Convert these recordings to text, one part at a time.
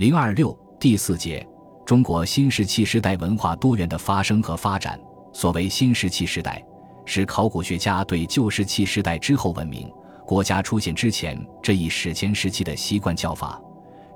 零二六第四节，中国新石器时代文化多元的发生和发展。所谓新石器时代，是考古学家对旧石器时代之后文明国家出现之前这一史前时期的习惯叫法。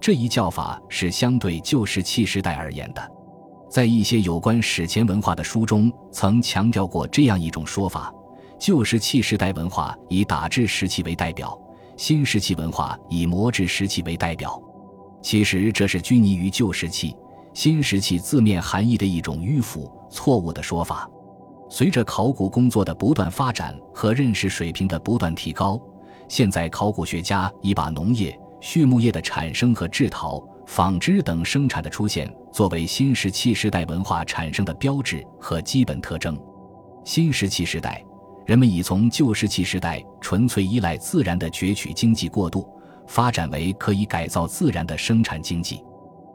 这一叫法是相对旧石器时代而言的。在一些有关史前文化的书中，曾强调过这样一种说法：旧石器时代文化以打制石器为代表，新石器文化以磨制石器为代表。其实这是拘泥于旧石器、新石器字面含义的一种迂腐、错误的说法。随着考古工作的不断发展和认识水平的不断提高，现在考古学家已把农业、畜牧业的产生和制陶、纺织等生产的出现作为新石器时代文化产生的标志和基本特征。新石器时代，人们已从旧石器时代纯粹依赖自然的攫取经济过渡。发展为可以改造自然的生产经济。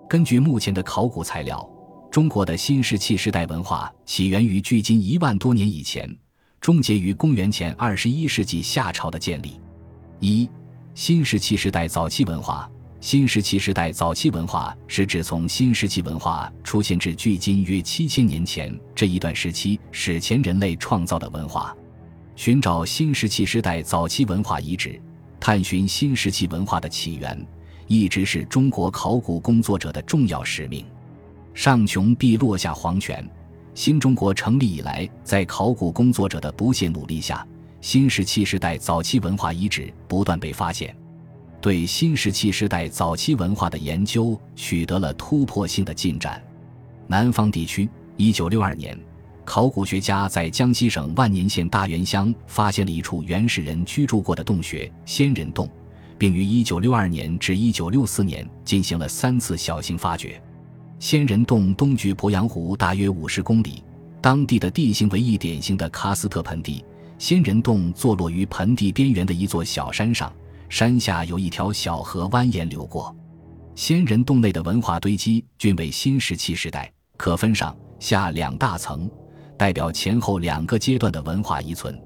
根据目前的考古材料，中国的新石器时代文化起源于距今一万多年以前，终结于公元前二十一世纪夏朝的建立。一、新石器时代早期文化。新石器时代早期文化是指从新石器文化出现至距今约七千年前这一段时期史前人类创造的文化。寻找新石器时代早期文化遗址。探寻新石器文化的起源，一直是中国考古工作者的重要使命。上穷必落下黄泉。新中国成立以来，在考古工作者的不懈努力下，新石器时代早期文化遗址不断被发现，对新石器时代早期文化的研究取得了突破性的进展。南方地区，一九六二年。考古学家在江西省万年县大源乡发现了一处原始人居住过的洞穴——仙人洞，并于1962年至1964年进行了三次小型发掘。仙人洞东距鄱阳湖大约50公里，当地的地形为一典型的喀斯特盆地。仙人洞坐落于盆地边缘的一座小山上，山下有一条小河蜿蜒流过。仙人洞内的文化堆积均为新石器时代，可分上下两大层。代表前后两个阶段的文化遗存。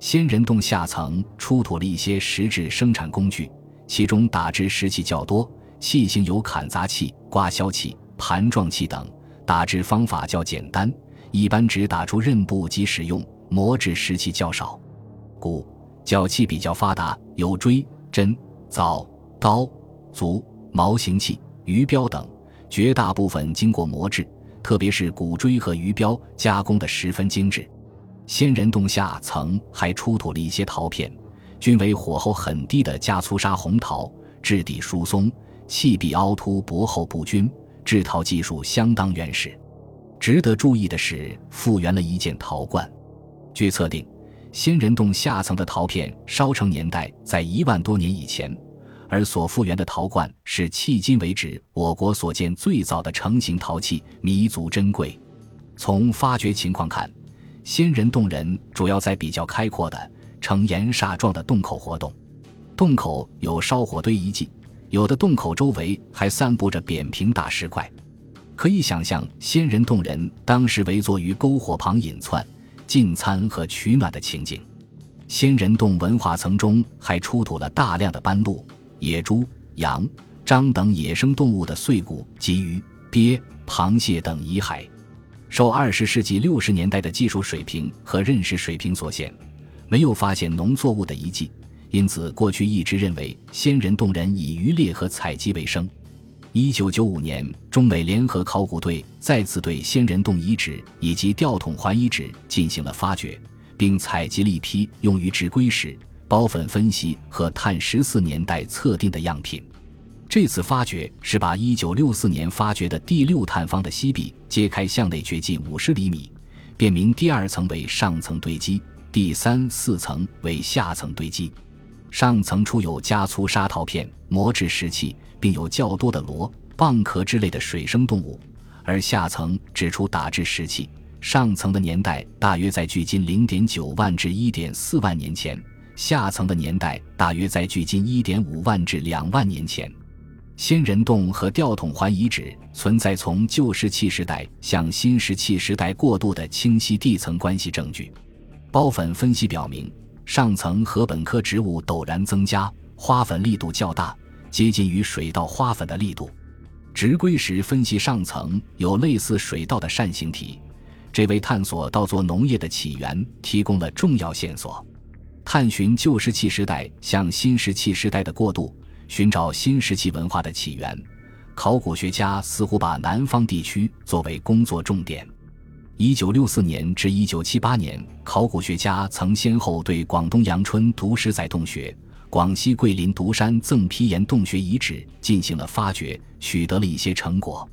仙人洞下层出土了一些石质生产工具，其中打制石器较多，器型有砍砸器、刮削器、盘状器等。打制方法较简单，一般只打出刃部即使用。磨制石器较少。故角器比较发达，有锥、针、凿、刀、足、矛形器、鱼镖等，绝大部分经过磨制。特别是骨锥和鱼镖加工的十分精致。仙人洞下层还出土了一些陶片，均为火候很低的加粗砂红陶，质地疏松，器壁凹凸薄厚不均，制陶技术相当原始。值得注意的是，复原了一件陶罐。据测定，仙人洞下层的陶片烧成年代在一万多年以前。而所复原的陶罐是迄今为止我国所见最早的成型陶器，弥足珍贵。从发掘情况看，仙人洞人主要在比较开阔的呈岩煞状的洞口活动，洞口有烧火堆遗迹，有的洞口周围还散布着扁平大石块，可以想象仙人洞人当时围坐于篝火旁饮窜、进餐和取暖的情景。仙人洞文化层中还出土了大量的斑鹿。野猪、羊、獐等野生动物的碎骨及鱼、鳖、螃蟹等遗骸，受二十世纪六十年代的技术水平和认识水平所限，没有发现农作物的遗迹，因此过去一直认为仙人洞人以渔猎和采集为生。一九九五年，中美联合考古队再次对仙人洞遗址以及吊桶环遗址进行了发掘，并采集了一批用于制硅石。孢粉分析和碳十四年代测定的样品，这次发掘是把一九六四年发掘的第六探方的西壁揭开，向内掘进五十厘米，辨明第二层为上层堆积，第三、四层为下层堆积。上层出有加粗砂陶片、磨制石器，并有较多的螺、蚌壳之类的水生动物；而下层指出打制石器，上层的年代大约在距今零点九万至一点四万年前。下层的年代大约在距今一点五万至两万年前。仙人洞和吊桶环遗址存在从旧石器时代向新石器时代过渡的清晰地层关系证据。孢粉分析表明，上层禾本科植物陡然增加，花粉力度较大，接近于水稻花粉的力度。植归时分析上层有类似水稻的扇形体，这为探索稻作农业的起源提供了重要线索。探寻旧石器时代向新石器时代的过渡，寻找新石器文化的起源，考古学家似乎把南方地区作为工作重点。一九六四年至一九七八年，考古学家曾先后对广东阳春独石仔洞穴。广西桂林独山赠皮岩洞穴遗址进行了发掘，取得了一些成果。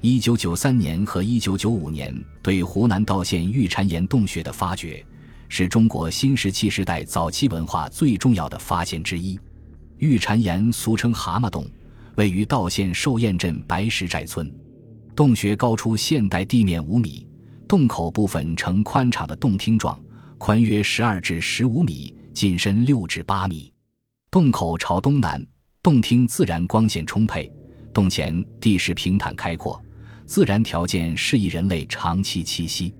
一九九三年和一九九五年对湖南道县玉蟾岩洞穴的发掘，是中国新石器时代早期文化最重要的发现之一。玉蟾岩俗称蛤蟆洞，位于道县寿堰镇白石寨村。洞穴高出现代地面五米，洞口部分呈宽敞的洞厅状，宽约十二至十五米，进深六至八米。洞口朝东南，洞厅自然光线充沛。洞前地势平坦开阔，自然条件适宜人类长期栖息。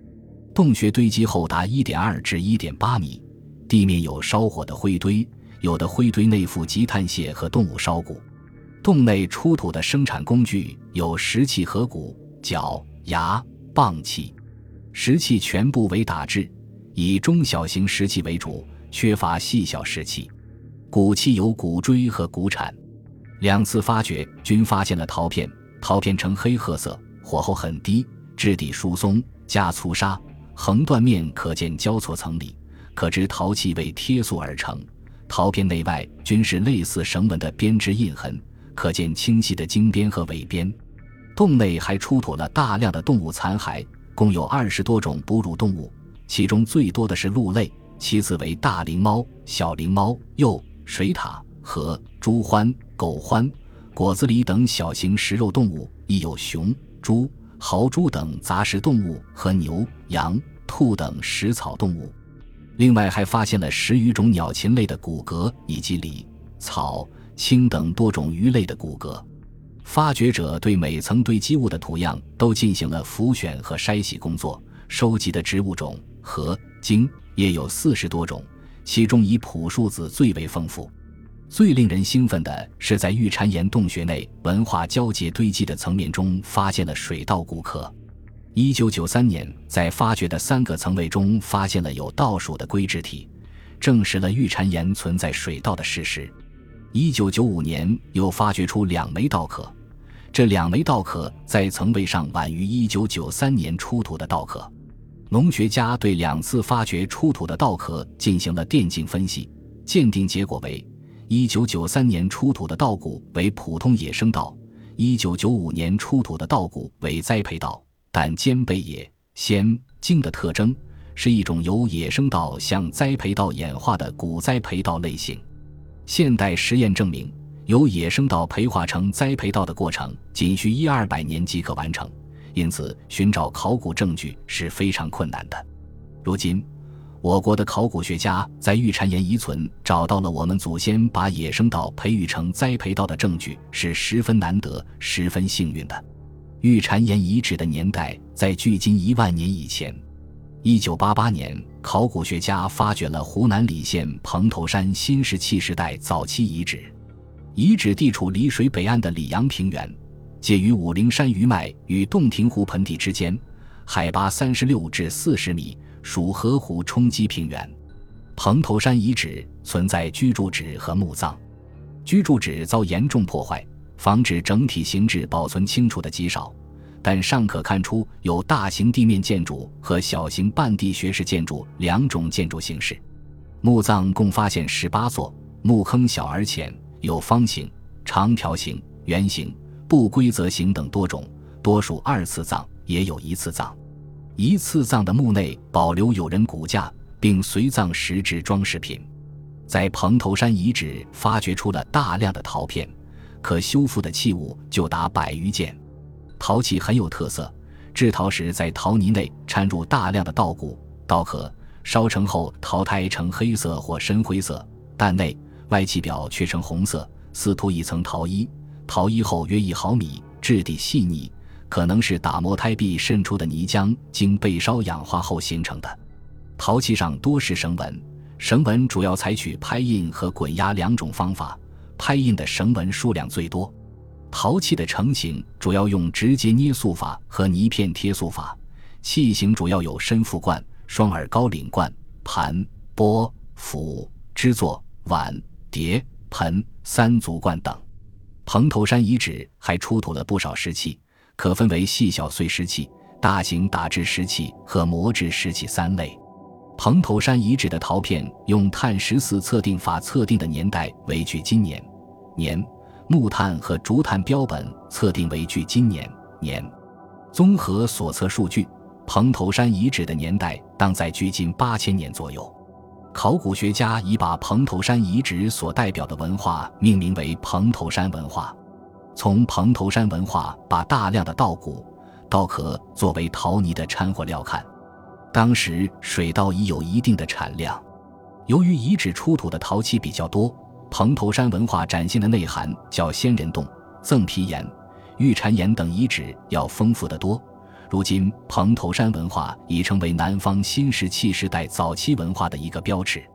洞穴堆积厚达一点二至一点八米，地面有烧火的灰堆，有的灰堆内附积碳屑和动物烧骨。洞内出土的生产工具有石器、和骨、角、牙、棒器。石器全部为打制，以中小型石器为主，缺乏细小石器。骨器有骨锥和骨铲，两次发掘均发现了陶片，陶片呈黑褐色，火候很低，质地疏松，加粗砂，横断面可见交错层理，可知陶器为贴塑而成。陶片内外均是类似绳纹的编织印痕，可见清晰的经边和尾边。洞内还出土了大量的动物残骸，共有二十多种哺乳动物，其中最多的是鹿类，其次为大灵猫、小灵猫、鼬。水獭、和猪獾、狗獾、果子狸等小型食肉动物，亦有熊、猪、豪猪等杂食动物和牛、羊、兔等食草动物。另外，还发现了十余种鸟禽类的骨骼，以及鲤、草、青等多种鱼类的骨骼。发掘者对每层堆积物的图样都进行了浮选和筛洗工作，收集的植物种和茎也有四十多种。其中以朴树子最为丰富，最令人兴奋的是，在玉蟾岩洞穴内文化交界堆积的层面中，发现了水稻骨壳。一九九三年，在发掘的三个层位中，发现了有稻属的龟质体，证实了玉蟾岩存在水稻的事实。一九九五年，又发掘出两枚稻壳，这两枚稻壳在层位上晚于一九九三年出土的稻壳。农学家对两次发掘出土的稻壳进行了电镜分析，鉴定结果为：一九九三年出土的稻谷为普通野生稻，一九九五年出土的稻谷为栽培稻，但兼备野、鲜、茎的特征，是一种由野生稻向栽培稻演化的古栽培稻类型。现代实验证明，由野生稻培化成栽培稻的过程仅需一二百年即可完成。因此，寻找考古证据是非常困难的。如今，我国的考古学家在玉蟾岩遗存找到了我们祖先把野生稻培育成栽培稻的证据，是十分难得、十分幸运的。玉蟾岩遗址的年代在距今一万年以前。一九八八年，考古学家发掘了湖南澧县蓬头山新石器时代早期遗址，遗址地处澧水北岸的澧阳平原。介于武陵山余脉与洞庭湖盆地之间，海拔三十六至四十米，属河湖冲积平原。蓬头山遗址存在居住址和墓葬，居住址遭严重破坏，防止整体形制保存清楚的极少，但尚可看出有大型地面建筑和小型半地穴式建筑两种建筑形式。墓葬共发现十八座，墓坑小而浅，有方形、长条形、圆形。不规则形等多种，多属二次葬，也有一次葬。一次葬的墓内保留有人骨架，并随葬石制装饰品。在蓬头山遗址发掘出了大量的陶片，可修复的器物就达百余件。陶器很有特色，制陶时在陶泥内掺入大量的稻谷、稻壳，烧成后陶胎呈黑色或深灰色，但内外器表却呈红色，似涂一层陶衣。陶衣厚约一毫米，质地细腻，可能是打磨胎壁渗出的泥浆经被烧氧化后形成的。陶器上多是绳纹，绳纹主要采取拍印和滚压两种方法，拍印的绳纹数量最多。陶器的成型主要用直接捏塑法和泥片贴塑法，器型主要有深腹罐、双耳高领罐、盘、钵、釜、支座、碗、碟、盆、三足罐等。蓬头山遗址还出土了不少石器，可分为细小碎石器、大型打制石器和磨制石器三类。蓬头山遗址的陶片用碳十四测定法测定的年代为距今年、年。木炭和竹炭标本测定为距今年年，综合所测数据，蓬头山遗址的年代当在距今八千年左右。考古学家已把蓬头山遗址所代表的文化命名为蓬头山文化。从蓬头山文化把大量的稻谷、稻壳作为陶泥的掺和料看，当时水稻已有一定的产量。由于遗址出土的陶器比较多。蓬头山文化展现的内涵较仙人洞、赠皮岩、玉蟾岩等遗址要丰富得多。如今，蓬头山文化已成为南方新石器时代早期文化的一个标志。